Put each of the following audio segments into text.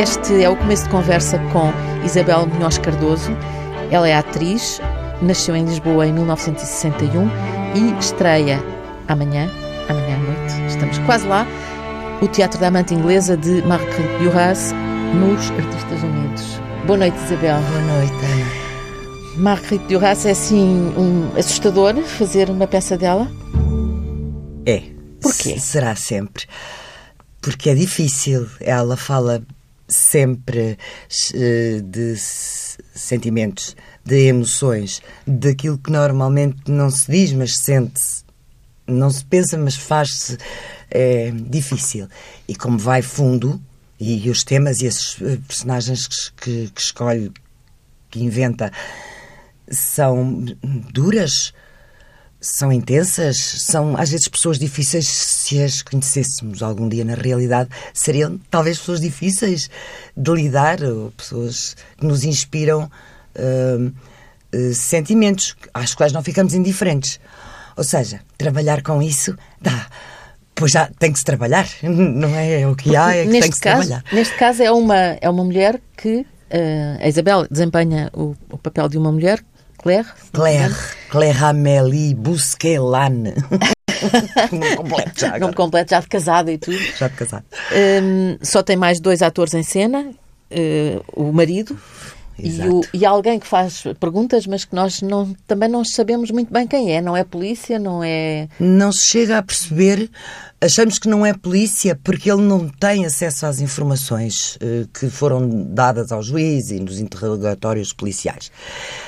Este é o começo de conversa com Isabel Munhoz Cardoso. Ela é atriz, nasceu em Lisboa em 1961 e estreia amanhã, amanhã à noite, estamos quase lá, o Teatro da Amante Inglesa de Marguerite Duras nos Artistas Unidos. Boa noite, Isabel. Boa noite, Ana. Marguerite Duras é assim um assustador fazer uma peça dela? É. Porquê? Será sempre. Porque é difícil. Ela fala sempre uh, de sentimentos, de emoções, daquilo que normalmente não se diz, mas sente-se. Não se pensa, mas faz-se é, difícil. E como vai fundo, e os temas e esses eh, personagens que, que, que escolhe, que inventa, são duras, são intensas, são às vezes pessoas difíceis. Se as conhecêssemos algum dia na realidade, seriam talvez pessoas difíceis de lidar, ou pessoas que nos inspiram uh, uh, sentimentos às quais não ficamos indiferentes. Ou seja, trabalhar com isso dá. Pois já tem que se trabalhar, não é o que há, é que tem que se caso, trabalhar. Neste caso é uma, é uma mulher que. Uh, a Isabel desempenha o, o papel de uma mulher Claire? Claire. Claire Amélie Bousquelane. Nome completo já. Agora. Nome completo, já de casada e tudo. Já de casada. Um, só tem mais dois atores em cena. Uh, o marido, e, o, e, alguém que faz perguntas, mas que nós não, também não sabemos muito bem quem é. Não é polícia, não é. Não se chega a perceber. Achamos que não é polícia porque ele não tem acesso às informações uh, que foram dadas ao juiz e nos interrogatórios policiais.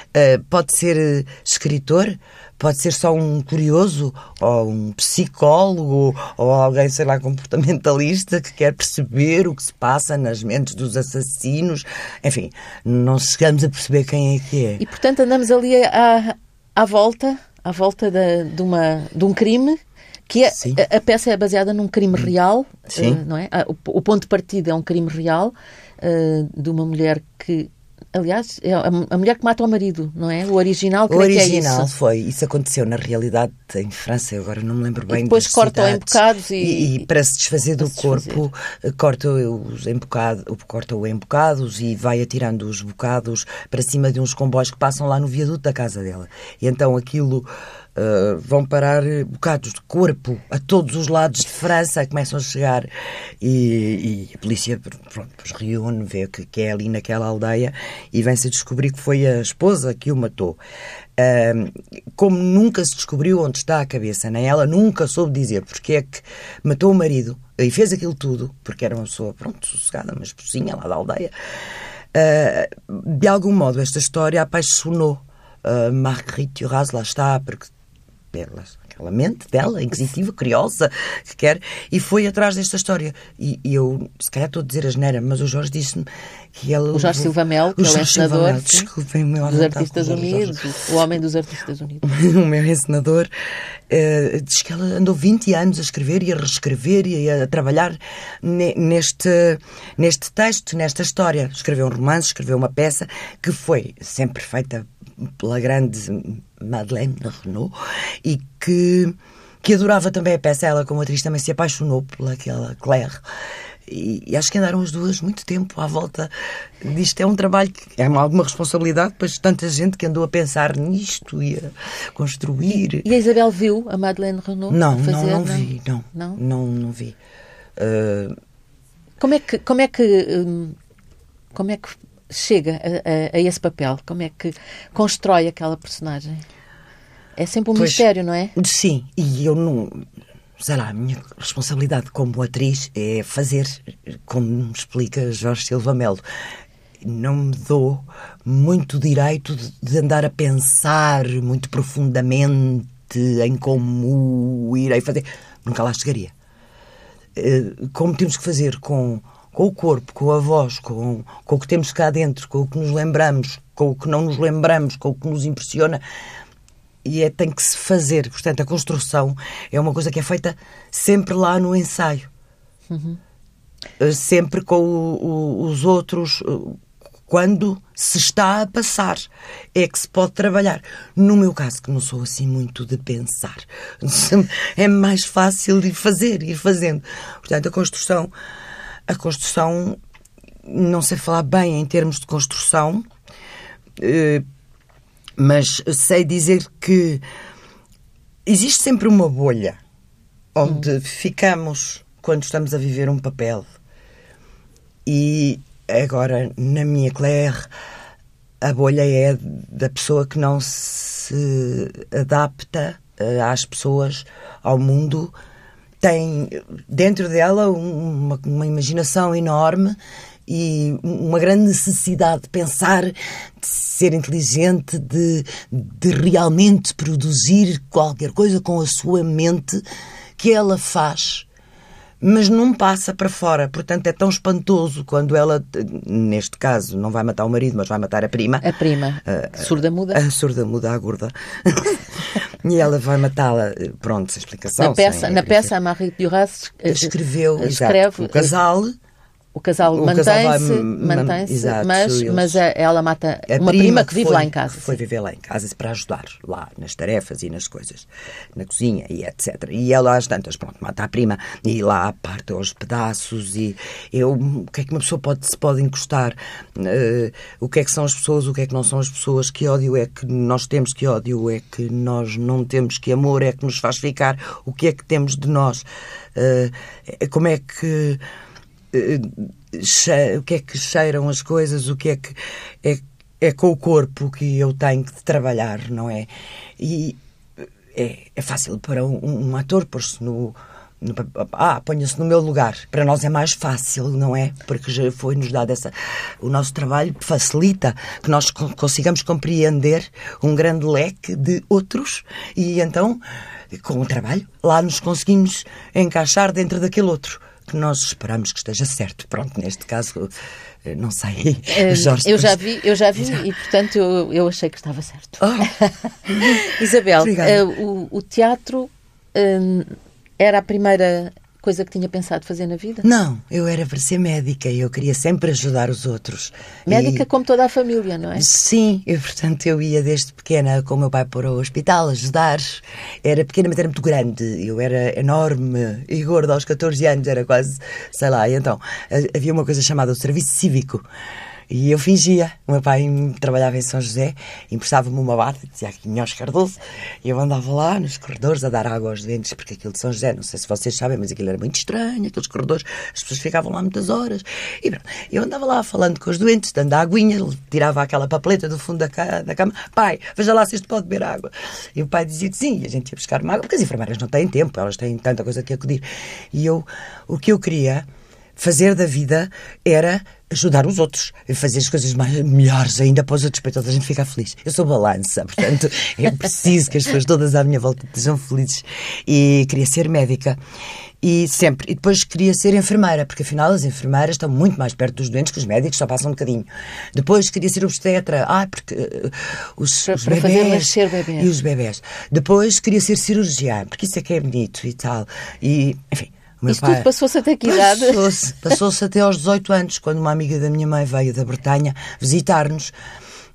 Uh, pode ser uh, escritor, pode ser só um curioso, ou um psicólogo, ou alguém, sei lá, comportamentalista que quer perceber o que se passa nas mentes dos assassinos. Enfim, não chegamos a perceber quem é que é. E, portanto, andamos ali à, à volta, à volta de, de, uma, de um crime que é, a, a, peça é baseada num crime real, uh, não é? O, o, ponto de partida é um crime real uh, de uma mulher que Aliás, é a mulher que mata o marido, não é? O original, O original é isso. foi. Isso aconteceu na realidade em França, agora não me lembro bem. E depois cortam em bocados e, e, e, para se desfazer do se corpo, desfazer. corta os embocados, corta o embocados e vai atirando os bocados para cima de uns comboios que passam lá no viaduto da casa dela. E então aquilo Uh, vão parar bocados de corpo a todos os lados de França, começam a chegar e, e a polícia pronto, reúne, vê que, que, é ali naquela aldeia e vem-se descobrir que foi a esposa que o matou. Uh, como nunca se descobriu onde está a cabeça, nem ela nunca soube dizer porque é que matou o marido e fez aquilo tudo, porque era uma pessoa, pronto, sossegada, mas pocinha lá da aldeia. Uh, de algum modo, esta história apaixonou uh, Marguerite Duras, lá está, porque pérolas. Aquela mente dela, inquisitiva, curiosa, que quer, e foi atrás desta história. E, e eu, se calhar estou a dizer a geneira, mas o Jorge disse-me que ela. O Jorge Silva Mel, que é o encenador desculpem, meu dos Artistas Unidos, o homem dos Artistas Unidos. o meu encenador uh, diz que ela andou 20 anos a escrever e a reescrever e a, trabalhar neste, neste texto, nesta história. Escreveu um romance, escreveu uma peça que foi sempre feita pela grande Madeleine Renault e que, que adorava também a peça. Ela, como atriz, também se apaixonou pelaquela Claire. E, e, acho que andaram as duas muito tempo à volta disto. É um trabalho que é alguma responsabilidade, pois tanta gente que andou a pensar nisto e a construir. E a Isabel viu a Madeleine Renault? Não, fazer, não, não, vi, não. Não, não, não vi. Uh... Como é que. Como é que hum, como é que chega a, a, a, esse papel? Como é que constrói aquela personagem? É sempre um pois, mistério, não é? Sim, e eu não. Sei lá, a minha responsabilidade como atriz é fazer, como me explica Jorge Silva Melo. Não me dou muito direito de andar a pensar muito profundamente em como irei fazer. Nunca lá chegaria. Eh, como temos que fazer com com o corpo, com a voz, com, com o que temos cá dentro, com o que nos lembramos, com o que não nos lembramos, com o que nos impressiona. E é, tem que se fazer. Portanto, a construção é uma coisa que é feita sempre lá no ensaio. Uhum. Sempre com o, o, os outros, eh, quando se está a passar, é que se pode trabalhar. No meu caso, que não sou assim muito de pensar, é mais fácil de fazer, ir fazendo. Portanto, a construção a construção não sei falar bem em termos de construção, uh, mas sei dizer que existe sempre uma bolha onde hum. ficamos quando estamos a viver um papel. E agora, na minha Claire, a bolha é da pessoa que não se adapta uh, às pessoas, ao mundo, tem dentro dela uma, uma imaginação enorme e uma grande necessidade de pensar, de ser inteligente, de, de realmente produzir qualquer coisa com a sua mente que ela faz mas não passa para fora. Portanto, é tão espantoso quando ela, neste caso, não vai matar o marido, mas vai matar a prima. A prima. A, surda muda. A surda muda, a gorda. e ela vai matá-la. Pronto, sem explicação. Na peça, na peça a Marie Duras escreveu escreve, exato, o casal o casal mantém-se, mantém mas, mas ela mata a uma prima, prima que vive foi, lá em casa. Foi viver lá em casa para ajudar, lá nas tarefas e nas coisas, na cozinha e etc. E ela às tantas, pronto, mata a prima e lá parte aos pedaços e eu, o que é que uma pessoa pode, se pode encostar? Uh, o que é que são as pessoas, o que é que não são as pessoas? Que ódio é que nós temos, que ódio é que nós não temos, que amor é que nos faz ficar, o que é que temos de nós? Uh, como é que o que é que cheiram as coisas, o que é que é, é com o corpo que eu tenho que trabalhar, não é? E é, é fácil para um, um ator pôr-se no, no, ah, ponha-se no meu lugar. Para nós é mais fácil, não é? Porque já foi-nos dado essa. O nosso trabalho facilita que nós consigamos compreender um grande leque de outros e então, com o trabalho, lá nos conseguimos encaixar dentro daquele outro que nós esperamos que esteja certo. Pronto, neste caso, eh, não sei. Eh, Jorge, eu já vi, eu já vi e, portanto, eu, eu achei que estava certo. Oh. Isabel, uh, o, o, teatro uh, era a primeira coisa que tinha pensado fazer na vida? Não, eu era para ser médica e eu queria sempre ajudar os outros. Médica e... como toda a família, não é? Sim, e portanto eu ia desde pequena com o meu pai para o hospital ajudar. Era pequena, mas era muito grande. Eu era enorme e gorda aos 14 anos, era quase, sei lá. E então havia uma coisa chamada o serviço cívico. E eu fingia. O meu pai trabalhava em São José, emprestava-me uma bata, dizia aqui Minhos Cardoso, e eu andava lá nos corredores a dar água aos dentes, porque aquilo de São José, não sei se vocês sabem, mas aquilo era muito estranho, aqueles corredores, as pessoas ficavam lá muitas horas. E pronto, eu andava lá falando com os doentes, dando a aguinha, tirava aquela papeleta do fundo da, ca da cama, pai, veja lá se isto pode beber água. E o pai dizia que sim, e a gente ia buscar uma água, porque as enfermeiras não têm tempo, elas têm tanta coisa que acudir. E eu, o que eu queria fazer da vida era ajudar os outros, fazer as coisas mais, melhores ainda para os outros, para toda a gente ficar feliz. Eu sou balança, portanto é preciso que as pessoas todas à minha volta estejam felizes. E queria ser médica. E sempre. E depois queria ser enfermeira, porque afinal as enfermeiras estão muito mais perto dos doentes que os médicos, só passam um bocadinho. Depois queria ser obstetra. Ah, porque uh, os, para, os para bebés. bebés. E os bebés. Depois queria ser cirurgiã, porque isso é que é bonito e tal. E, enfim. Isso pai, tudo passou-se até que idade? Passou-se passou até aos 18 anos, quando uma amiga da minha mãe veio da Bretanha visitar-nos.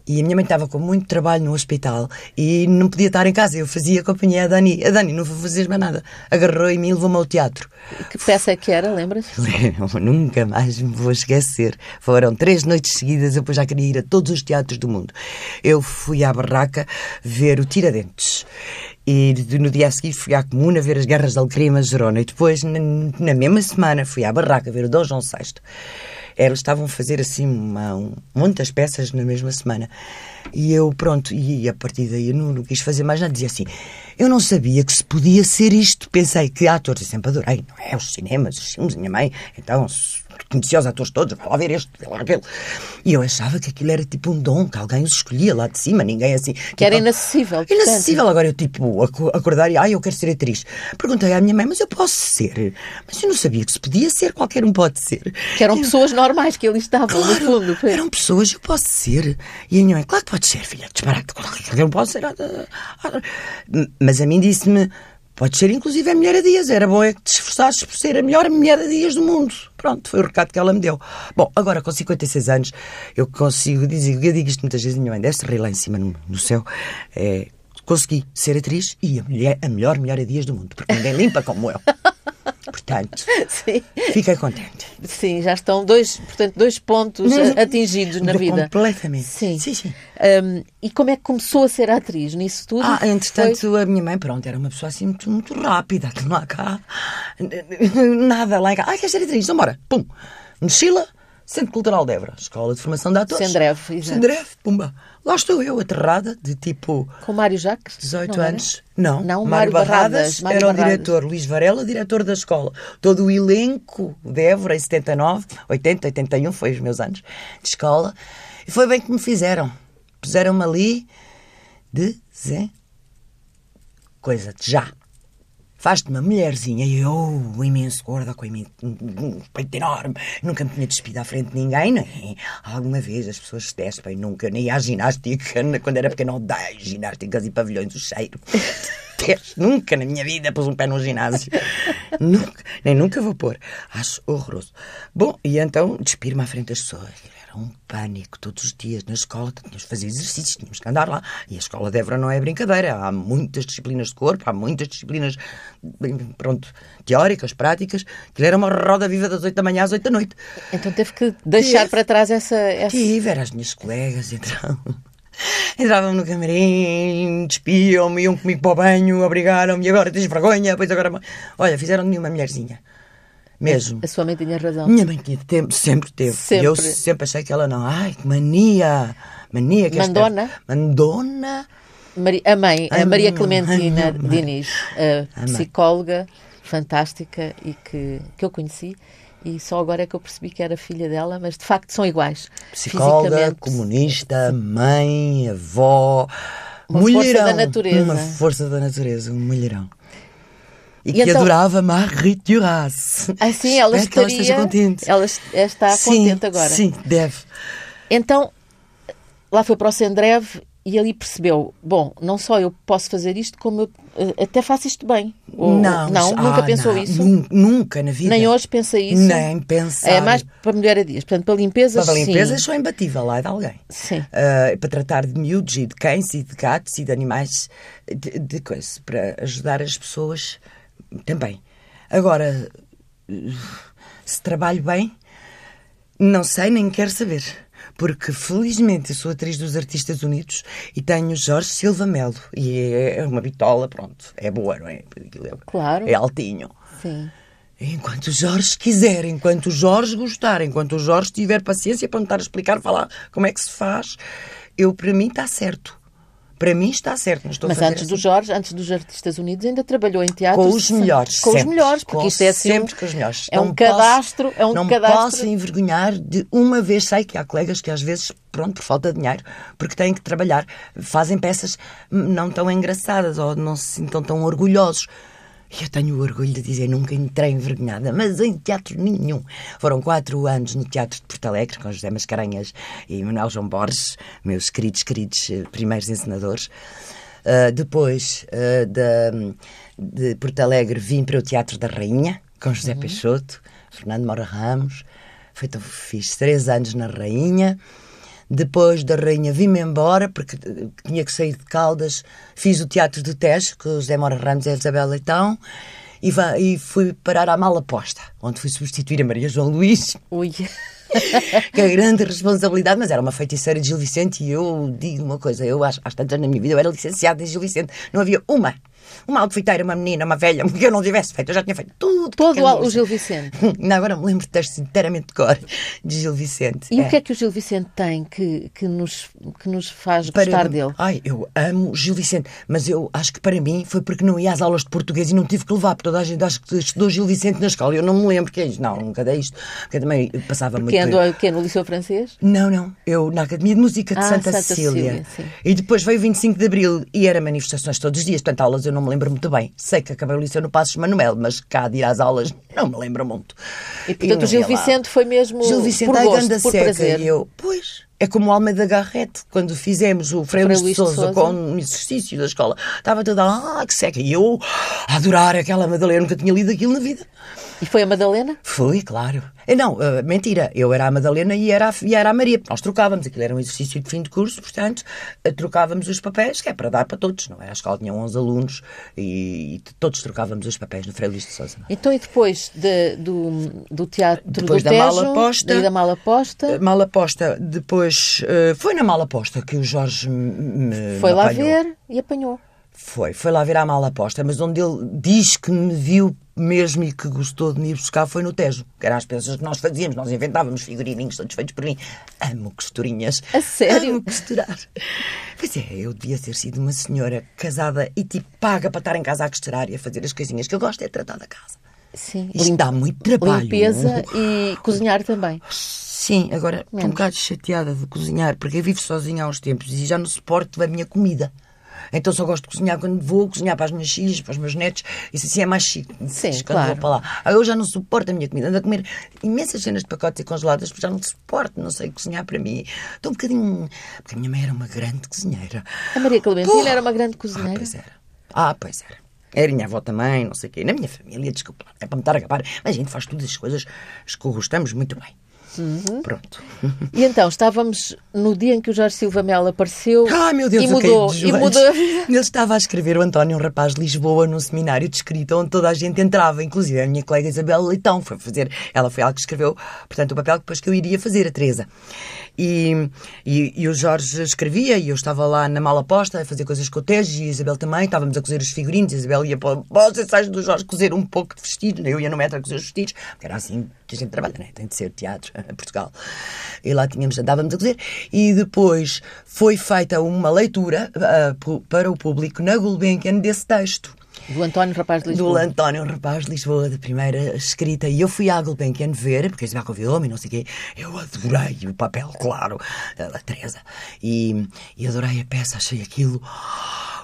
E a minha mãe estava com muito trabalho no hospital e não podia estar em casa. Eu fazia companhia a Dani. A Dani não vou fazer mais nada. Agarrou em mim e levou-me ao teatro. Que peça é que era, lembras? Nunca mais me vou esquecer. Foram três noites seguidas, eu depois já queria ir a todos os teatros do mundo. Eu fui à barraca ver o Tiradentes. E no dia a seguir fui à Comuna ver as Guerras de Alcrima, Gerona. E depois, na, na, mesma semana, fui à Barraca ver o Dom João VI. Eles estavam a fazer assim uma, um, muitas peças na mesma semana. E eu, pronto, e a partir daí não, não, quis fazer mais nada. Dizia assim: eu não sabia que se podia ser isto. Pensei que atores, eu sempre adorei, não é? Os cinemas, os filmes, minha mãe. Então, conhecia os atores todos, vai lá ver este, vai lá aquele. E eu achava que aquilo era tipo um dom, que alguém os escolhia lá de cima, ninguém assim. Que tipo, era inacessível. Portanto. Inacessível. Agora eu, tipo, acordar e, ai, eu quero ser atriz. Perguntei à minha mãe, mas eu posso ser? Mas eu não sabia que se podia ser, qualquer um pode ser. Que eram pessoas normais que ali estavam, claro, no fundo. Foi. Eram pessoas, eu posso ser. E a minha mãe, claro que pode ser, filha, disparate, qualquer um pode ser. Mas a mim disse-me, Pode ser, inclusive, a mulher a Dias. Era bom é que te esforçasses por ser a melhor mulher a Dias do mundo. Pronto, foi o recado que ela me deu. Bom, agora com 56 anos, eu consigo dizer, eu digo isto muitas vezes, minha mãe deve-se rir lá em cima no, no céu. É, consegui ser atriz e a, mulher, a melhor mulher a Dias do mundo, porque ninguém limpa como eu. Portanto, Sim. fiquei contente. Sim, já estão dois, portanto, dois pontos Não, atingidos na vida. Completamente. Sim. sim, sim. Um, e como é que começou a ser atriz nisso tudo? Ah, Foi- entretanto, a minha mãe, pronto, era uma pessoa assim muito, muito rápida, que não há cá nada lá em casa. Ai, queres ser atriz? Então bora. Pum. Mochila, Centro Cultural de Évora, Escola de Formação de Atores. Sendreve, exato. Sendreve, pumba. Lá estou eu, aterrada, de tipo Com Mário Jacques? 18 Não anos. Não, Não, Mário Mário Barradas, Barradas, Mário era o Barradas. diretor, Luís Varela, diretor da escola. Todo o elenco de Évora, em 79, 80, 81, foi os meus anos de escola. E foi bem que me fizeram. Puseram-me ali de Zé. Coisa de já. Faz-te uma mulherzinha e eu, imenso gorda, com um peito enorme, nunca me tinha despido à frente de ninguém, nem alguma vez as pessoas se despem, nunca, nem à ginástica, quando era pequena, odeio ginásticas e pavilhões, o cheiro. Nunca na minha vida pus um pé num ginásio. nunca, nem nunca vou pôr. Acho horroroso. Bom, e então despir-me à frente das pessoas. Era um pânico todos os dias na escola. Tínhamos que fazer exercícios, tínhamos que andar lá. E a escola de Évora não é brincadeira. Há muitas disciplinas de corpo, há muitas disciplinas, pronto, teóricas, práticas. Aquilo era uma roda viva das 8 da manhã às 8 da noite. Então teve que deixar Teve. para trás essa. essa... Tive, eram as minhas colegas, entravam. Entravam no camarim, despiam-me, iam comigo para o banho, obrigaram-me, e agora tens vergonha, pois agora. Olha, fizeram de mim uma mulherzinha. Mesmo. A sua mãe tinha razão. Minha mãe tinha tempo, sempre teve. Sempre. E eu sempre achei que ela não. Ai, que mania! Mania que esta- Mandona? Mandona. Mari- A mãe, a Ai, Maria Clementina mãe. Diniz, a mãe. psicóloga fantástica e que, que eu conheci. E só agora é que eu percebi que era filha dela, mas de facto são iguais. Psicóloga, comunista, mãe, avó. Uma força mulherão. da natureza. Uma força da natureza, um mulherão. E, E que então- adorava Marguerite Duras. Ah, sim, ela Espero que ela estaria. esteja contente. Ela est- está sim, contente agora. Sim, deve. Então, lá foi para o Sendreve e ali percebeu: bom, não só eu posso fazer isto, como eu eh, até faço isto bem. Ou- não, não ah, nunca pensou não, isso? nun- Nunca na vida. Nem hoje pensa isso? Nem pensar. É mais para melhoradias. Portanto, para limpezas, Para limpezas sou imbatível lá é de alguém. Sim. Ah, para tratar de miúdos e de cães e de gatos e de animais, de, de coisa, para ajudar as pessoas também. Agora, se trabalho bem, não sei nem quero saber. Porque, felizmente, eu sou atriz dos Artistas Unidos e tenho Jorge Silva Melo. E é uma bitola, pronto. É boa, não é? É- Claro. É altinho. Sim. Enquanto o Jorge quiser, enquanto o Jorge gostar, enquanto o Jorge tiver paciência para me estar a explicar, falar como é que se faz, eu, para mim, está certo. Para mim está certo. Não estou Mas antes do assim. Jorge, antes dos Artistas Unidos, ainda trabalhou em teatro. Com os melhores. Com os sempre. melhores, porque Com- isto é assim. Sempre com os melhores. É um Não posso- cadastro. É um não cadastro. posso envergonhar de uma vez. Sei que há colegas que às vezes, pronto, por falta de dinheiro, porque têm que trabalhar, fazem peças não tão engraçadas ou não se sintam tão orgulhosos. Eu tenho o orgulho de dizer, nunca entrei envergonhada, mas em teatro nenhum. Foram quatro anos no Teatro de Porto Alegre, com José Mascarenhas e Manuel João Borges, meus queridos, queridos eh, primeiros encenadores. Uh, depois uh, de, de Porto Alegre vim para o Teatro da Rainha, com José Peixoto, Fernando Mora Ramos. Foi, tão- fiz três anos na Rainha. Depois da Rainha vim-me embora, porque eh, tinha que sair de Caldas. Fiz o Teatro do Tejo, com o José Mora Ramos e a Isabel Leitão. E, e fui parar à Malaposta, onde fui substituir a Maria João Luís Ui. que é grande responsabilidade, mas era uma feiticeira de Gil Vicente e eu digo uma coisa, eu às, às tantas na minha vida eu era licenciada em Gil Vicente, não havia uma, uma outfiteira, uma menina, uma velha, que eu não tivesse feito, eu já tinha feito tudo. Todo o, Gil Vicente. Ainda agora me lembro de textos inteiramente de cor de Gil Vicente. E o que é que o Gil Vicente tem que, que, nos, que nos faz Para- gostar dele? Ai, eu amo Gil Vicente, mas eu acho que para mim foi porque não ia às aulas de português e não tive que levar, porque toda a gente acha que estudou Gil Vicente na escola. Eu não me lembro que é isto. Não, nunca dei isto. Porque eu também passava muito Que tempo. andou que é no Liceu Francês? Não, não. Eu na Academia de Música de Ah, Santa, Santa Cecília. Cecília. E depois veio o 25 de Abril e era manifestações todos os dias. Portanto, aulas eu não me lembro muito bem. Sei que acabei o liceu no Passos Manuel, mas cá de ir às aulas não me lembro muito. E portanto não o Gil ia lá. Vicente foi mesmo Gil Vicente por gosto, por seca. prazer. E eu, pois, é como o Almeida Garrett, quando fizemos o Frei Luís de Souza com um exercício da escola. Estava toda, ah, que seca. E eu a adorar aquela Madalena, nunca tinha lido aquilo na vida. E foi a Madalena? Foi, claro. Eh, não, uh, mentira. Eu era a Madalena e era a, e era a Maria. Nós trocávamos. Aquilo era um exercício de fim de curso, portanto, uh, trocávamos os papéis, que é para dar para todos, não é? A escola tinha 11 alunos e, e todos trocávamos os papéis no Frei Luís de Souza. Então, e depois de, do, do teatro depois do da Tejo, mala posta, da mala posta? Mala posta, depois... Uh, foi na mala posta que o Jorge me Foi me lá apanhou. ver e apanhou. Foi, foi lá ver a mala posta, mas onde ele diz que me viu mesmo e que gostou de me ir buscar foi no Tejo, que eram as peças que nós fazíamos, nós inventávamos figurininhos todos feitos por mim. Amo costurinhas. A sério? Amo costurar. Pois é, eu devia ter sido uma senhora casada e tipo paga para estar em casa a costurar e a fazer as coisinhas que eu gosto é tratar da casa. Sim. Isto dá muito trabalho. Limpeza e cozinhar também. Sim, agora estou um bocado chateada de cozinhar, porque eu vivo sozinha há uns tempos e já não suporto a minha comida. Então só gosto de cozinhar quando vou, cozinhar para as minhas filhas, para os meus netos. Isso assim é mais chique. Sim, quando claro. vou para lá. Ah, Eu já não suporto a minha comida. Ando a comer imensas cenas de pacotes e congeladas, porque já não suporto, não sei cozinhar para mim. Estou um bocadinho. Porque a minha mãe era uma grande cozinheira. A Maria Clementina Porra! era uma grande Ah, cozinheira. pois era. Ah, pois era. Era minha avó também, não sei o quê. Na minha família, desculpa, é para me estar a acabar. Mas a gente faz todas as coisas que gostamos muito bem. Uhum. Pronto. E então, estávamos no dia em que o Jorge Silva Melo apareceu Ai, meu Deus, e caí mudou, de e mudou. Ele estava a escrever o António, um rapaz de Lisboa, num seminário de escrita onde toda a gente entrava, inclusive a minha colega Isabel Leitão foi fazer. Ela foi ela que escreveu, portanto, o papel que depois que eu iria fazer, a Teresa. E, e, e o Jorge escrevia e eu estava lá na mala posta a fazer coisas com o Tejo e a Isabel também. Estávamos a cozer os figurinos. A Isabel ia para, para os ensaios do Jorge cozer um pouco de vestido. Eu ia no metro a cozer os vestidos, porque era assim que a gente trabalha, né? tem de ser teatro em Portugal. E lá tínhamos, andávamos a cozer. E depois foi feita uma leitura pu- para o público na Gulbenkian desse texto. Do António Rapaz de Do Lisboa. António Rapaz de Lisboa, da primeira escrita. E eu fui à Gulbenkian ver, porque a convidou-me e não sei o quê. Eu adorei o papel, claro, da Teresa. E, e adorei a peça, achei aquilo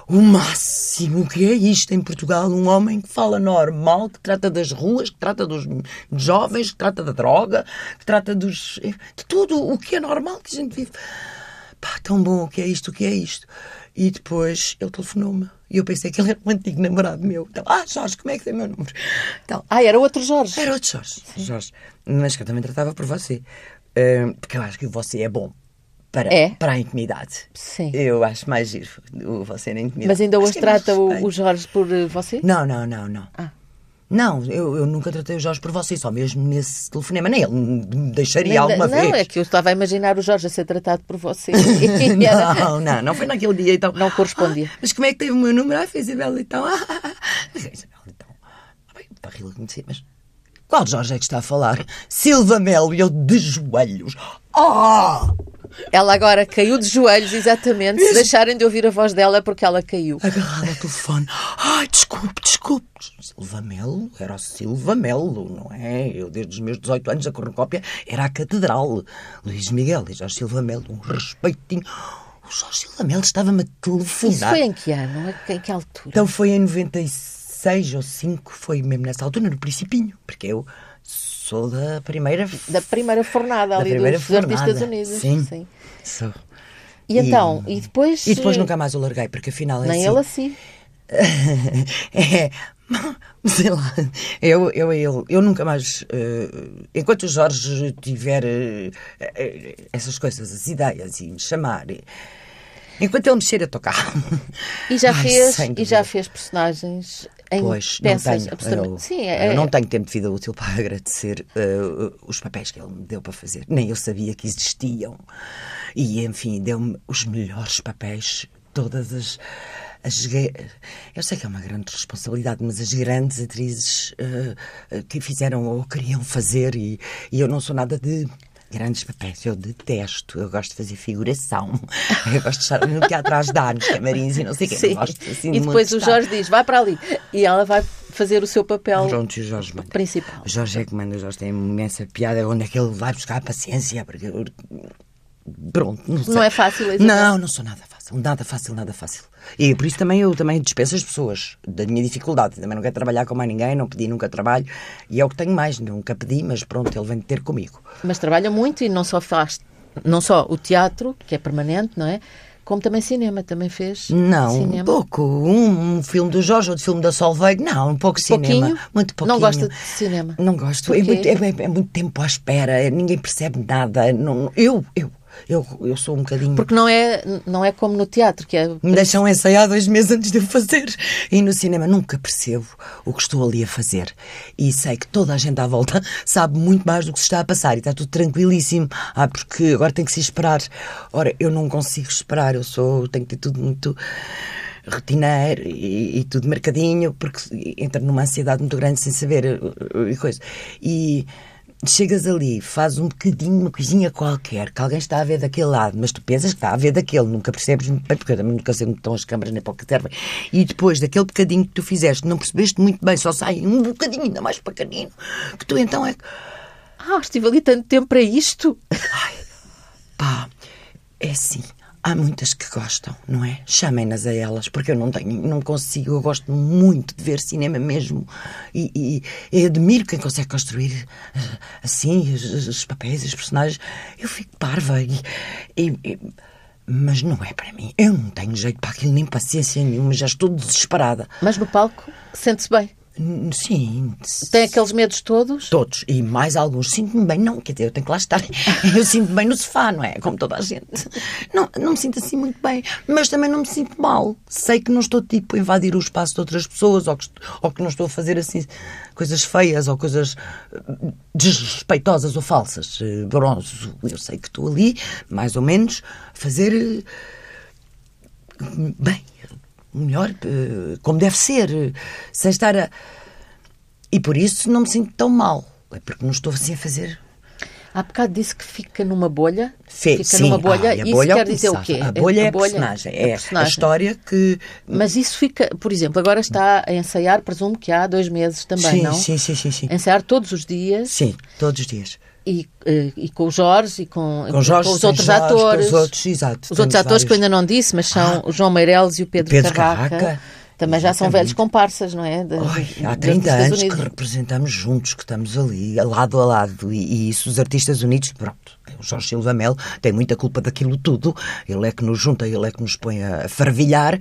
o máximo. O que é isto em Portugal? Um homem que fala normal, que trata das ruas, que trata dos jovens, que trata da droga, que trata dos. de tudo o que é normal que a gente vive. Pá, tão bom, o que é isto, o que é isto? E depois ele telefonou-me. E eu pensei que ele era um antigo namorado meu. Então, ah, Jorge, como é que tem o meu número? Então, Ah, era outro Jorge. era outro Jorge. Jorge. Mas que eu também tratava por você. Ah, porque eu acho que você é bom para, É? para a intimidade. Sim. Eu acho mais giro o você na intimidade. Mas ainda hoje é trata o, o Jorge por eh, você? Não, não, não, não. Ah. Não, eu, eu nunca tratei o Jorge por você, só mesmo nesse telefonema. Nem ele me deixaria Nem- alguma não, vez. é que eu estava a imaginar o Jorge a ser tratado por você. Não, não, não foi naquele dia então. Não correspondia. Ah, mas como é que teve o meu número? Ah, foi Isabel então. Ah, ah, ah. Mas, Isabel então. Ah, bem, para rir conhecer, mas. Qual Jorge é que está a falar? Silva Melo e eu de joelhos. Ah! Ela agora caiu de joelhos, exatamente. Se Isso. deixarem de ouvir a voz dela é porque ela caiu. Agarrada ao telefone. Ai, desculpe, desculpe. Silva Melo era o Silva Melo, não é? Eu, desde os meus 18 anos, a cornucópia era a Catedral. Luís Miguel e Jorge Silva Melo, um respeitinho. O Jorge Silva Melo estava-me a telefonar. Isso foi em que ano? Em que altura? Então foi em 96 ou 5, foi mesmo nessa altura, no Principinho, porque eu sou da primeira. Da primeira fornada da ali primeira dos Artistas fornada. Unidos. Sim. Sou. E então, e depois. E depois eh, nunca mais o larguei, porque afinal é Nem assim. ele assim. é, sei lá, eu, eu, eu, eu nunca mais. eh, enquanto o Jorge tiver eh, eh, essas coisas, as ideias e me chamar. eh, Enquanto ele mexer, eu tocar. E já, Ai, fez, e já fez personagens em Pois, não tenho. Eu, Sim, é, eu não tenho tempo de vida útil para agradecer eh, os papéis que ele me deu para fazer. Nem eu sabia que existiam. E, enfim, deu-me os melhores papéis, todas as. as eu sei que é uma grande responsabilidade, mas as grandes atrizes eh, que fizeram ou queriam fazer, e, e eu não sou nada de. Grandes papéis, eu detesto. Eu gosto de fazer figuração. Eu gosto de estar no teatro a ajudar, nos camarins e não sei o quê. Gosto, assim, e depois o Jorge diz: vai para ali. E ela vai fazer o seu papel Pronto, o Jorge manda. principal. O Jorge é que manda, o Jorge tem imensa piada. Onde é que ele vai buscar a paciência? Porque. Pronto, não sei. Não é fácil, Isabel? Não, não sou nada fácil. Nada fácil, nada fácil. E por isso também eu também dispenso as pessoas da minha dificuldade. Também não quero trabalhar com mais ninguém, não pedi nunca trabalho. E é o que tenho mais. Nunca pedi, mas pronto, ele vem ter comigo. Mas trabalha muito e não só faz não só o teatro, que é permanente, não é? Como também cinema, também fez Não, cinema. pouco. Um, um filme do Jorge, outro filme da Solveig. Não, um pouco cinema. Pouquinho? Muito pouquinho. Não gosta de cinema? Não gosto. É muito, é- é muito tempo à espera. Ninguém percebe nada. Não- eu, eu, eu, eu sou um bocadinho... Porque não é, não é como no teatro, que é. Me deixam ensaiar dois meses antes de eu fazer. E no cinema nunca percebo o que estou ali a fazer. E sei que toda a gente à volta sabe muito mais do que se está a passar. E está tudo tranquilíssimo. Ah, porque agora tem que se esperar. Ora, eu não consigo esperar. Eu sou, tenho que ter tudo muito rotineiro e, e tudo marcadinho, porque entra numa ansiedade muito grande sem saber eh, e coisa. E chegas ali, fazes um bocadinho, uma coisinha qualquer, que alguém está a ver daquele lado, mas tu pensas que está a ver daquele, nunca percebes muito bem, porque eu também nunca sei onde estão as câmaras nem para o que servem. E depois daquele bocadinho que tu fizeste, não percebeste muito bem, só sai um bocadinho ainda mais pequenino, que tu então é que, Ah, estive ali tanto tempo para isto. pá, é assim. Há muitas que gostam, não é? Chamem-nas a elas, porque eu não tenho, não consigo, eu gosto muito de ver cinema mesmo. E, e, e admiro quem consegue construir eh, assim os, os papéis, os personagens. Eu fico parva. E, e- mas não é para mim. Eu não tenho jeito para aquilo, nem paciência nenhuma, já estou desesperada. Mas no palco sente-se bem. N- Sim. Tem aqueles medos todos. Todos, e mais alguns. Sinto-me bem, não, quer dizer, eu tenho que lá estar. Eu sinto-me bem no sofá, não é? Como toda a gente. Não, não me sinto assim muito bem, mas também não me sinto mal. Sei que não estou tipo a invadir o espaço de outras pessoas ou que, ou que não estou a fazer assim coisas feias ou coisas eh, desrespeitosas ou falsas. Bronzo, eu sei que estou ali, mais ou menos, a fazer eh, bem, melhor, eh, como deve ser, eh, sem estar a. E por isso não me sinto tão mal. É porque não estou assim a fazer. Há bocado disse que fica numa bolha. Fica sim, numa bolha. ah, e a isso bolha é quer dizer o quê? A bolha é a personagem. É a história que. Mas isso fica, por exemplo, agora está a ensaiar, presumo que há dois meses também, sim, não? sim, sim, sim, sim. Ensaiar todos os dias Sim, todos os dias. E, eh, e com o Jorge e com, Com Jorge, os sem outros Jorge, atores. Com os outros, exato. Os outros atores que eu vários. ainda não disse, mas são o João Meireles e o Pedro, Pedro Carraca. Carraca, Também já são exatamente. velhos comparsas, não é? De- de- há dos 30 Artistas anos que representamos juntos, que estamos ali, lado a lado. E, e isso, os Artistas Unidos, pronto. O Jorge Silva Mel tem muita culpa daquilo tudo. Ele é que nos junta, ele é que nos põe a fervilhar.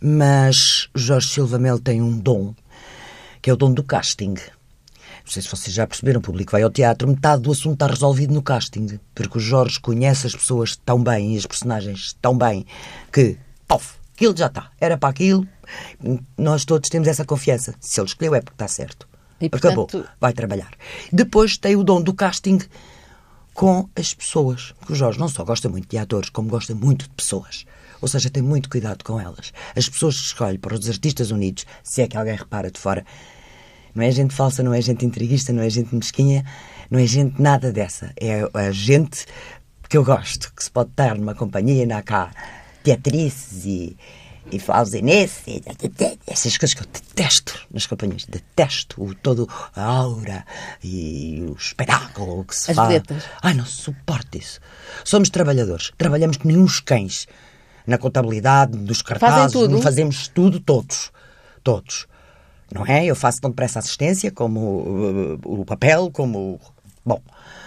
Mas o Jorge Silva Mel tem um dom, que é o dom do casting. Não sei se vocês já perceberam, o público vai ao teatro, metade do assunto está resolvido no casting. Porque o Jorge conhece as pessoas tão bem e as personagens tão bem que, pof, aquilo já está. Era para aquilo. Nós todos temos essa confiança. Se ele escolheu é porque está certo. E, Acabou. portanto- Vai trabalhar. Depois tem o dom do casting com as pessoas. Porque o Jorge não só gosta muito de atores, como gosta muito de pessoas. Ou seja, tem muito cuidado com elas. As pessoas que escolhe para os Artistas Unidos, se é que alguém repara de fora, não é gente falsa, não é gente intriguista, não é gente mesquinha, não é gente nada dessa. É a gente que eu gosto, que se pode estar numa companhia, na cá, teatrices e, e falsinense, e essas coisas que eu detesto nas companhias. Detesto o, todo a aura e o espetáculo que se As faz. vedetas. Ai, não suporto isso. Somos trabalhadores. Trabalhamos que nem uns cães. Na contabilidade, dos cartazes, tudo? fazemos tudo todos. Todos. Não é? Eu faço tão depressa assistência, como uh, o papel, como. Bom.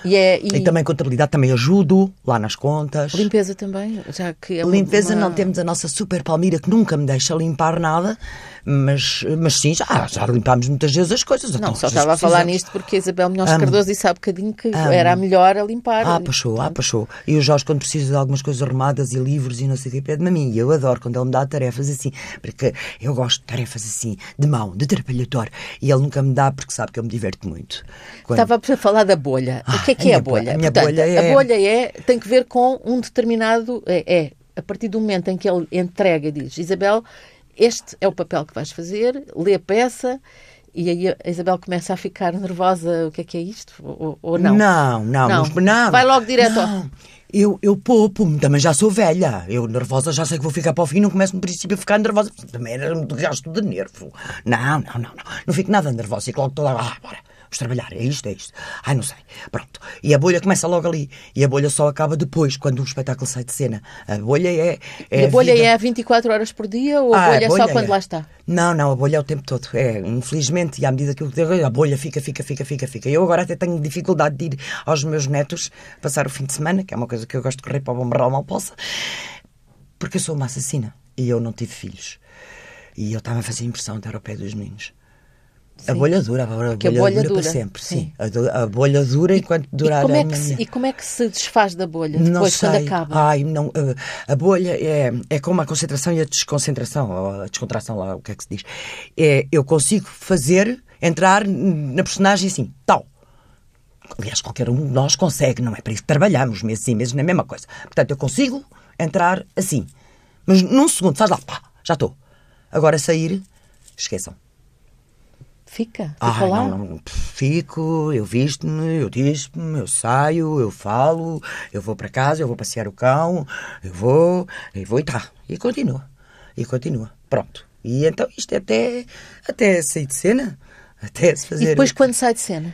E, é, e E, também contabilidade, também ajudo lá nas contas. limpeza também, já que é Limpeza uma- não temos a nossa super Palmira que nunca me deixa limpar nada, mas, mas sim, já, já limpámos muitas vezes as coisas. Não, então, só estava a falar nisto porque a Isabel Munhoz Amo. Cardoso disse há bocadinho que Amo. era a melhor a limpar. Ah, passou, ah, passou. E o Jorge, quando precisa de algumas coisas arrumadas e livros e não sei o que, pede-me a mim. E eu adoro quando ele me dá tarefas assim, porque eu gosto de tarefas assim, de mão, de trabalhador. E ele nunca me dá porque sabe que eu me diverto muito. Quando- Estava a falar da bolha. O que é Ah, que é a bolha- minha Portanto, bolha é- A bolha é, tem que ver com um determinado. É, é, a partir do momento em que ele entrega e diz: Isabel, este é o papel que vais fazer, lê a peça. E aí a Isabel começa a ficar nervosa. O que é que é isto? Ou, ou não? Não, não, Não. mas- não. Vai logo direto ao- Não. Eu, eu poupo-me, também já sou velha. Eu nervosa já sei que vou ficar para o fim, não começo no princípio a ficar nervosa. Também era um gasto de nervo. Não, não, não, não. Não fico nada nervosa. Fico logo toda. Ah, bora. Vamos trabalhar, é isto, é isto. Ai, não sei. Pronto. E a bolha começa logo ali. E a bolha só acaba depois, quando o espetáculo sai de cena. A bolha é. é e a bolha vida. é 24 horas por dia ou a Ah, bolha é só quando é. lá está? Não, não, a bolha é o tempo todo. É, infelizmente, e à medida que eu a bolha fica, fica, fica, fica, fica. Eu agora até tenho dificuldade de ir aos meus netos passar o fim de semana, que é uma coisa que eu gosto de correr para o Bombarral mal possa, porque eu sou uma assassina e eu não tive filhos. E eu estava a fazer impressão de estar ao pé dos meninos. A Sim. bolha dura, a bolha, Que a bolha dura, dura, para sempre, sim. sim. A, a bolha dura enquanto durar e, como a é que se, e como é que se desfaz da bolha não depois, sei. quando acaba? Ai, não, a, a bolha é, é como a concentração e a desconcentração, ou a descontração, lá, o que é que se diz. É, eu consigo fazer, entrar na personagem assim, tal. Aliás, qualquer um de nós consegue, não é para isso que trabalhamos meses e meses na mesma coisa. Portanto, eu consigo entrar assim. Mas num segundo, faz lá, pá, já estou. Agora sair, esqueçam. Fica, fica Ah, lá. não, não, fico, eu visto-me, eu dispo-me, eu saio, eu falo, eu vou para casa, eu vou passear o cão, eu vou, eu vou e tá. E continua. E continua. Pronto. E então isto é até, até sair de cena, até se fazer. E depois quando sai de cena?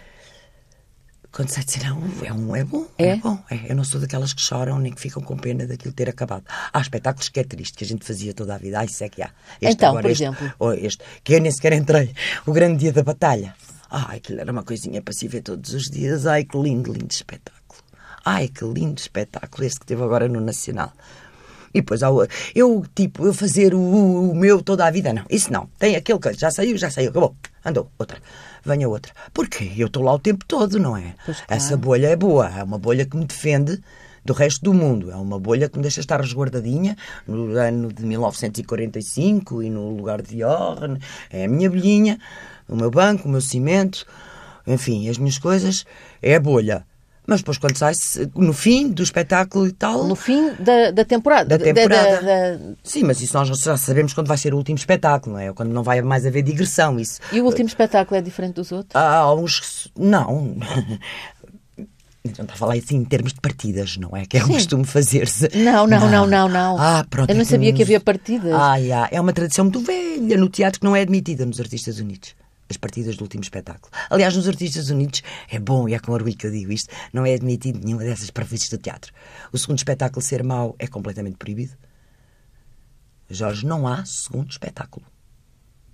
Quando sai de cena é, um, é, bom. É? É? bom. É, eu não sou daquelas que choram nem que ficam com pena daquilo ter acabado. Há espetáculos que é triste, que a gente fazia toda a vida. Ah, isso é que há. Então, agora, por este, exemplo? ou este, que eu nem sequer entrei. O grande dia da batalha. Ai, aquilo era uma coisinha para se ver todos os dias. Ai, que lindo, lindo espetáculo. Ai, que lindo espetáculo este que teve agora no Nacional. E depois, eu, tipo, eu fazer o, o meu toda a vida, não. Isso não. Tem aquele que já saiu, já saiu, acabou. Andou, outra. Venha outra. Porque eu estou lá o tempo todo, não é? Claro. Essa bolha é boa. É uma bolha que me defende do resto do mundo. É uma bolha que me deixa estar resguardadinha no ano de 1945 e no lugar de Johan. É a minha bolhinha, o meu banco, o meu cimento, enfim, as minhas coisas. É a bolha. Mas depois, quando sai, no fim do espetáculo e tal. No fim da, da temporada. Da temporada. da- da- Sim, mas isso nós já sabemos quando vai ser o último espetáculo, não é? Quando não vai mais haver digressão. Isso. E o último espetáculo é diferente dos outros? Há uns que. se- Não. Não está a falar assim em termos de partidas, não é? Que é o costume fazer-se. Não, não, não, não, não. Ah, pronto. Eu não é sabia que havia partidas. Ah, é uma tradição muito velha no teatro que não é admitida nos Artistas Unidos. As partidas do último espetáculo. Aliás, nos Artistas Unidos, é bom e é com orgulho que eu digo isto, não é admitido nenhuma dessas previstas do teatro. O segundo espetáculo ser mau é completamente proibido. Jorge, não há segundo espetáculo.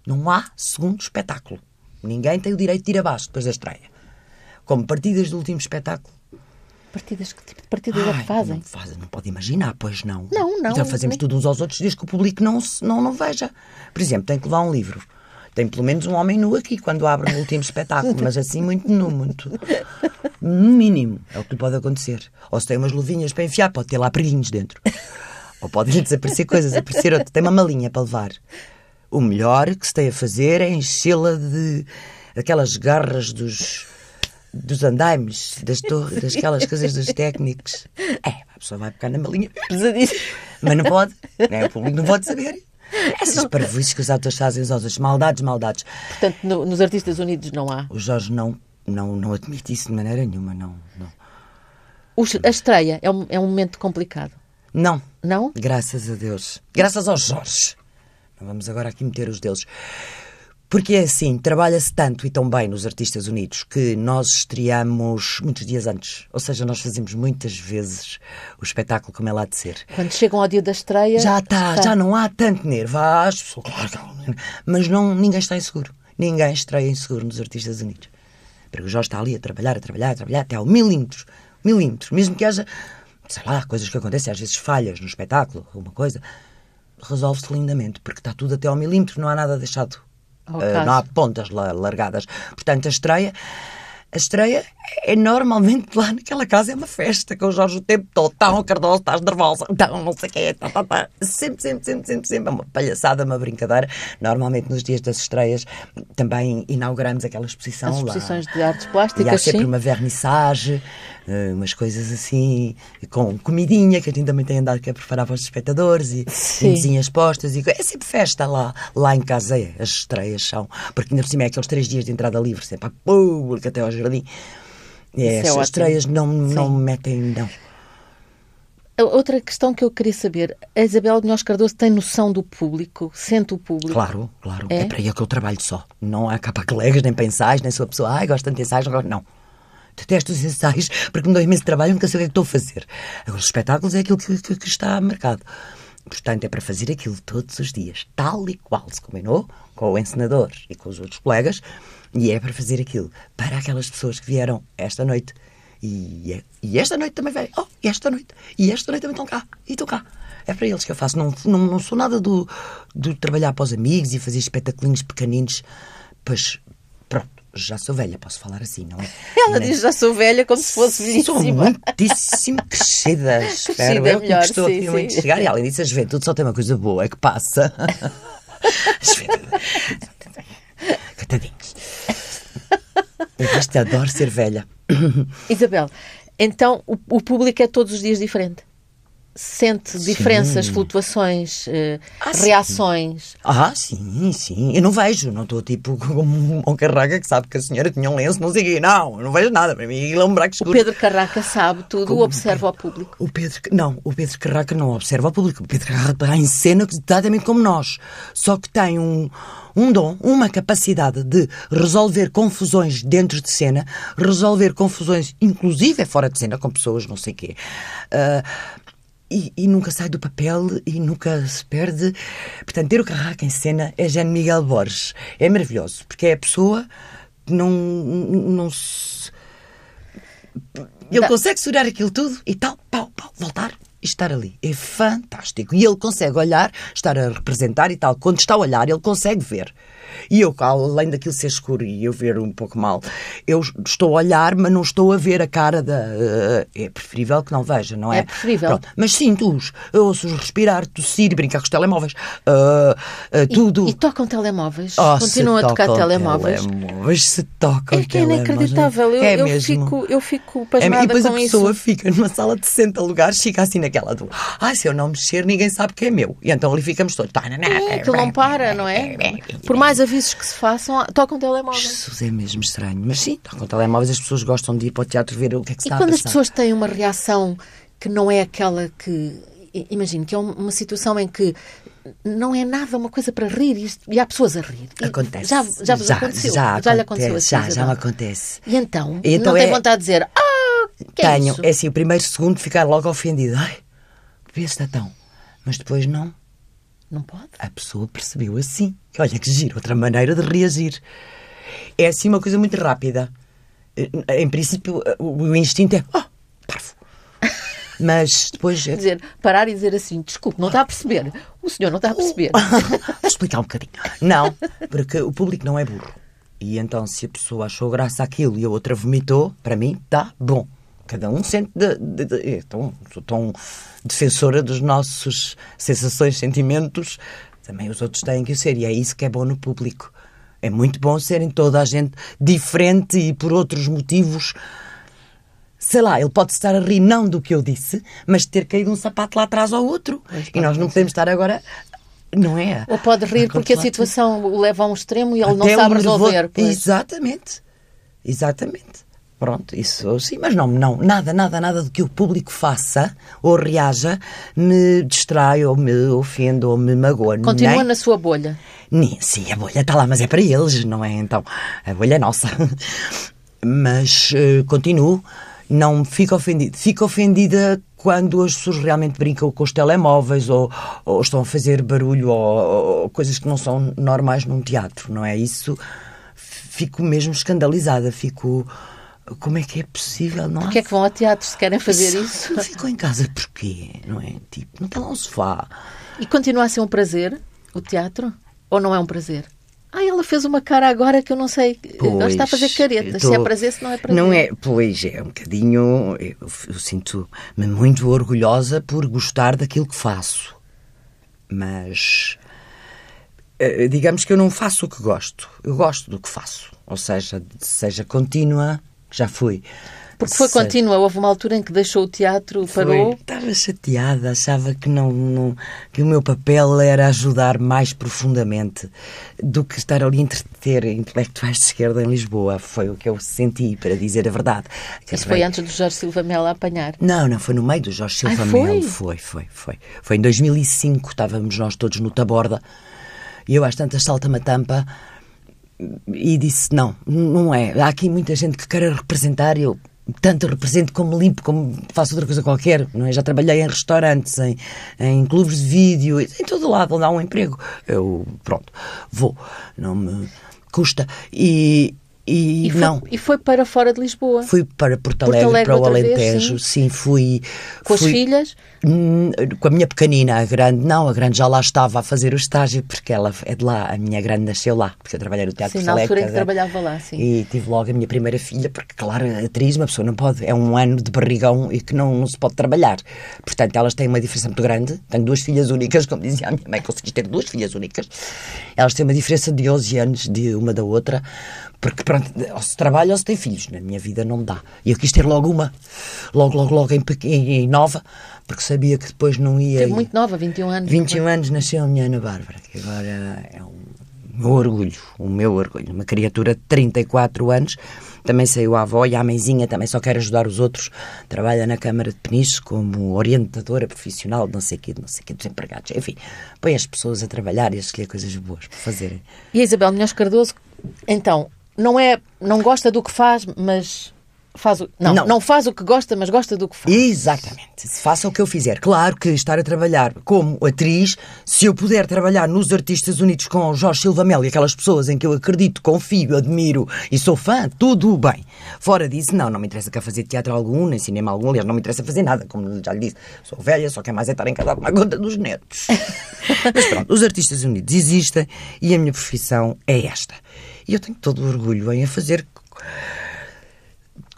Não há segundo espetáculo. Ninguém tem o direito de ir abaixo depois da estreia. Como partidas do último espetáculo. Partidas, que tipo de partidas é Ai, que fazem? Não, fazem, não pode imaginar, pois não. Não, não, Então fazemos nem- tudo uns aos outros desde que o público não, não, não veja. Por exemplo, tem que levar um livro. Tem pelo menos um homem nu aqui quando abre o último espetáculo, mas assim muito nu, muito. No mínimo, é o que lhe pode acontecer. Ou se tem umas luvinhas para enfiar, pode ter lá preguinhos dentro. Ou podem desaparecer coisas, aparecer outro. Tem uma malinha para levar. O melhor que se tem a fazer é enchê-la de aquelas garras dos, dos andaimes, das torres, daquelas coisas dos técnicos. É, a pessoa vai pegar na malinha, Pesadíssimo. mas não pode. Né? O público não pode saber. Essas parvoices que os autores fazem aos outros. Maldades, maldades. Portanto, no- nos Artistas Unidos não há. O Jorge não, não, não admite isso de maneira nenhuma, não. Não. Os- a estreia é um, é um momento complicado. não. Não? Graças a Deus. Graças aos Jorge. Não vamos agora aqui meter os deles. Porque é assim, trabalha-se tanto e tão bem nos Artistas Unidos que nós estreamos muitos dias antes. Ou seja, nós fazemos muitas vezes o espetáculo como é lá de ser. Quando chegam ao dia da estreia. Já está, tá. já não há tanto nervo. Há as pessoas, claro, mas não, ninguém está inseguro. Ninguém estreia inseguro nos Artistas Unidos. Porque o Jorge está ali a trabalhar, a trabalhar, a trabalhar, até ao milímetros. Milímetros. Mesmo que haja, sei lá, coisas que acontecem, às vezes falhas no espetáculo, alguma coisa, resolve-se lindamente, porque está tudo até ao milímetro, não há nada deixado. Caso. não há pontas la- largadas. Portanto, a estreia. A estreia é normalmente lá naquela casa, é uma festa com o Jorge o tempo todo. Tá, o Cardoso, estás nervosa, então não sei o quê, tá, tá, tá. Sempre, sempre, sempre, sempre, sempre. É uma palhaçada, uma brincadeira. Normalmente nos dias das estreias também inauguramos aquela exposição As lá. exposições de artes E há plásticas, sempre sim. uma vernissage, eh, umas coisas assim, com comidinha, que a gente também tem andado a preparar para os espectadores, e Sim. postas, e é sempre festa lá, lá em casa, é, as estreias são, porque ainda por cima é aqueles três dias de entrada livre, sempre a público até ao jardim. É, Isso é as ótimo. estreias não, não Sim. metem, não. outra questão que eu queria saber, a Isabel Nós Cardoso tem noção do público? Sente o público? Claro, claro. É, é para aí que eu trabalho só. Não há cá para colegas, nem para ensaios, nem sou a pessoa, ai, gosto tanto de ensaios, não gosto. Não. Detesto os ensaios porque me dão imenso trabalho e nunca sei o que é que estou a fazer. Agora, os espetáculos é aquilo que, que, que está marcado. Portanto, é para fazer aquilo todos os dias, tal e qual se combinou com o encenador e com os outros colegas, e é para fazer aquilo para aquelas pessoas que vieram esta noite. E, é, e esta noite também vem. Oh, e esta noite. E esta noite também estão cá. E estão cá. É para eles que eu faço. Não, não, não sou nada do, do trabalhar para os amigos e fazer espetaculinhos pequeninos. Pois, pronto, já sou velha, posso falar assim, não é? Ela diz já sou velha como se fosse velhíssima. Sou muitíssimo crescida. Espero eu melhor, que estou sim, a sim. chegar. E além disso, a juventude só tem uma coisa boa, é que passa. Catadinhos. Eu gosto, adoro ser velha. Isabel, então o, o público é todos os dias diferente? Sente sim. diferenças, flutuações, uh, ah, reações? Sim. Ah, sim, sim. Eu não vejo, não estou tipo como um Carraca que sabe que a senhora tinha um lenço, não sei o quê. Não, eu não vejo nada. Para mim, é um buraco escuro. O Pedro Carraca sabe tudo, como, observa o público. O Pedro, não, o Pedro Carraca não observa o público. O Pedro Carraca está em cena exatamente como nós. Só que tem um, um dom, uma capacidade de resolver confusões dentro de cena, resolver confusões, inclusive fora de cena, com pessoas, não sei o quê. Uh, e, e, nunca sai do papel e nunca se perde. Portanto, ter o Carraca em cena é Jean Miguel Borges. É maravilhoso, porque é a pessoa que não, não se. Ele consegue segurar aquilo tudo e tal, pau, pau, voltar e estar ali. É fantástico. E ele consegue olhar, estar a representar e tal. Quando está a olhar, ele consegue ver. E eu, além daquilo ser escuro e eu ver um pouco mal, eu estou a olhar, mas não estou a ver a cara da. Uh, é preferível que não veja, não é? É preferível. Pronto. Mas sinto-os. Ouço-os respirar, tossir, brincar com os telemóveis. Uh, uh, tudo. E, e, tocam telemóveis? Oh, Continuam a tocar telemóveis? telemóveis? Se tocam É que é inacreditável. Eu, é eu, mesmo. Fico, eu fico pasmada é, E depois a pessoa isso. fica numa sala de 60 lugares, fica assim naquela do. Ah, se eu não mexer, ninguém sabe que é meu. E então ali ficamos todos. É, aquilo não para, não é? Por mais avisos que se façam, tocam telemóveis. Jesus, é mesmo estranho. Mas sim, tocam telemóveis, as pessoas gostam de ir para o teatro ver o que é que se e está a passar. E quando as pessoas têm uma reação que não é aquela que. Imagino que é uma situação em que não é nada uma coisa para rir e há pessoas a rir. Acontece. Já, já, já aconteceu? Já, já acontece, lhe aconteceu assim? Já, já me acontece. E então? E então não é... tem vontade de dizer ah, que Tenho. É, isso? é assim, o primeiro segundo ficar logo ofendido. Ai, vê se está tão. Mas depois não. Não pode? A pessoa percebeu assim. Olha que giro, outra maneira de reagir. É assim uma coisa muito rápida. Em princípio, o instinto é. Oh, parvo. Mas depois. É dizer, parar e dizer assim: desculpe, não está a perceber. O senhor não está a perceber. Vou explicar um bocadinho. Não, porque o público não é burro. E então, se a pessoa achou graça àquilo e a outra vomitou, para mim, está bom. Cada um sente. De, de, de, então, sou tão defensora dos nossos sensações, sentimentos. Também os outros têm que ser. E é isso que é bom no público. É muito bom serem toda a gente diferente e por outros motivos. Sei lá, ele pode estar a rir não do que eu disse, mas ter caído um sapato lá atrás ao outro. E nós não podemos estar agora não é? Ou pode rir porque a situação o leva a um extremo e ele Até não sabe resolver. Exatamente. Exatamente. Pronto, isso sim, mas não, não, nada, nada, nada do que o público faça ou reaja me distrai ou me ofende ou me magoa. Continua Nem... na sua bolha. Nem, sim, a bolha está lá, mas é para eles, não é? Então, a bolha é nossa. mas uh, continuo, não fico ofendida. Fico ofendida quando as pessoas realmente brincam com os telemóveis ou, ou estão a fazer barulho ou, ou coisas que não são normais num teatro, não é? Isso fico mesmo escandalizada, fico como é que é possível? Não Porquê é que vão a teatro se querem fazer isso? Não ficam em casa porquê? Não é? Tipo, não está lá um sofá. E continua a ser um prazer o teatro? Ou não é um prazer? Ah, ela fez uma cara agora que eu não sei. Pois, ela está a fazer careta. Tô... Se é prazer, se não é prazer. Não é, pois, é um bocadinho. Eu, eu sinto-me muito orgulhosa por gostar daquilo que faço. Mas. Eh, digamos que eu não faço o que gosto. Eu gosto do que faço. Ou seja, seja contínua que já fui Porque foi contínua, houve uma altura em que deixou o teatro, parou. Foi. Estava chateada, achava que, não, não, que o meu papel era ajudar mais profundamente do que estar ali a entreter intelectuais de esquerda em Lisboa. Foi o que eu senti, para dizer a verdade. Isso foi antes do Jorge Silva Melo a apanhar? Não, não, foi no meio do Jorge Silva Ai, foi? Melo. Foi, foi, foi. Foi em 2005, estávamos nós todos no Taborda e eu às tantas salta-me a tampa e disse: Não, não é. Há aqui muita gente que quer representar. Eu tanto represento como limpo, como faço outra coisa qualquer. Não é? Já trabalhei em restaurantes, em, em clubes de vídeo, em todo lado onde há um emprego. Eu, pronto, vou. Não me custa. E, e, e, foi, não. e foi para fora de Lisboa? Fui para Porto Alegre, Porto Alegre para o Alentejo. Vez, sim. sim. fui. Com fui, as filhas? Hum, com a minha pequenina, a grande, não, a grande já lá estava a fazer o estágio, porque ela é de lá, a minha grande nasceu lá, porque eu trabalhei no Teatro Sim, na altura em que trabalhava lá, sim. E tive logo a minha primeira filha, porque, claro, atriz, uma pessoa não pode, é um ano de barrigão e que não, não se pode trabalhar. Portanto, elas têm uma diferença muito grande. Tenho duas filhas únicas, como dizia a minha mãe, consegui ter duas filhas únicas. Elas têm uma diferença de 11 anos de uma da outra, porque, pronto, ou se trabalha ou se tem filhos. Na minha vida não dá. E eu quis ter logo uma, logo, logo, logo em, em, em nova, porque sabia que depois não ia. Teve muito nova, 21 anos. 21 anos nasceu a minha Ana Bárbara, que agora é um meu orgulho, o meu orgulho. Uma criatura de 34 anos, também saiu a avó e a mãezinha também só quer ajudar os outros. Trabalha na Câmara de Peniche como orientadora profissional, não sei o quê, não sei o quê, dos empregados. Enfim, põe as pessoas a trabalhar e a escolher coisas boas para fazerem. E a Isabel Munhoz Cardoso, então, não é, não gosta do que faz, mas faz o, não, não, não, faz o que gosta, mas gosta do que faz. Exatamente. Se faça o que eu fizer. Claro que estar a trabalhar como atriz, se eu puder trabalhar nos Artistas Unidos com o Jorge Silva Melo e aquelas pessoas em que eu acredito, confio, admiro e sou fã, tudo bem. Fora disso, não, não me interessa cá fazer teatro algum, nem cinema algum, aliás, não me interessa fazer nada, como já lhe disse. Sou velha, só quer mais é estar em casa a tomar conta dos netos. mas pronto, os Artistas Unidos existem e a minha profissão é esta. E eu tenho todo o orgulho em a fazer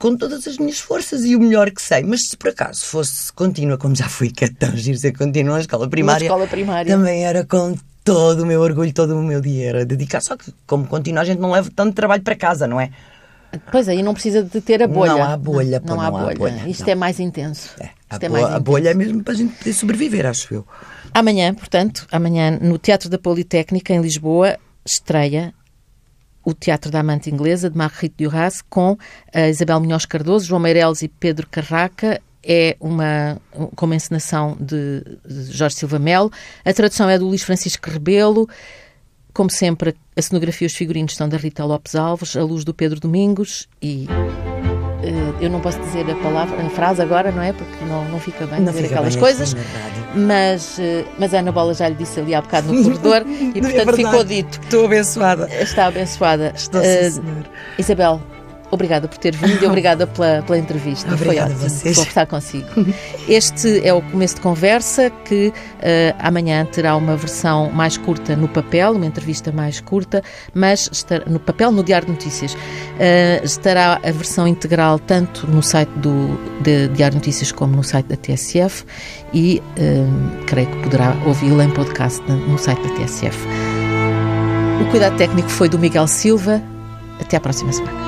com todas as minhas forças e o melhor que sei. Mas se por acaso fosse contínua, como já fui, que é tão giro ser contínua na escola primária, escola primária, também era com todo o meu orgulho, todo o meu dia era dedicar. Só que, como contínua, a gente não leva tanto trabalho para casa, não é? Pois aí não precisa de ter a bolha. Não há bolha, não, não, há, bolha. bolha. Isto não. é mais intenso. É. A, é a bolha é mesmo para a gente poder sobreviver, acho eu. Amanhã, portanto, amanhã no Teatro da Politécnica, em Lisboa, estreia o Teatro da Amante Inglesa, de Marguerite Duras, com a Isabel Munhoz Cardoso, João Meireles e Pedro Carraca. É uma, com uma encenação de, de Jorge Silva Melo. A tradução é do Luís Francisco Rebelo. Como sempre, a cenografia e os figurinos são da Rita Lopes Alves, a luz do Pedro Domingos e eu não posso dizer a palavra, a frase agora, não é? Porque não, não fica bem não dizer fica aquelas coisas. Assim, mas, uh, mas a Ana Bola já lhe disse ali há bocado no corredor e é portanto é ficou dito. Estou abençoada. Está abençoada. Estou, uh, senhor. Isabel, Obrigada por ter vindo e obrigada pela, pela entrevista. Obrigada Foi ótimo vocês. conversar consigo. Este é o começo de conversa que uh, amanhã terá uma versão mais curta no papel, uma entrevista mais curta, mas estar, no papel, no Diário de Notícias. Uh, estará a versão integral tanto no site do de Diário de Notícias como no site da TSF e uh, creio que poderá ouvi-la em podcast no site da TSF. O cuidado técnico foi do Miguel Silva. Até à próxima semana.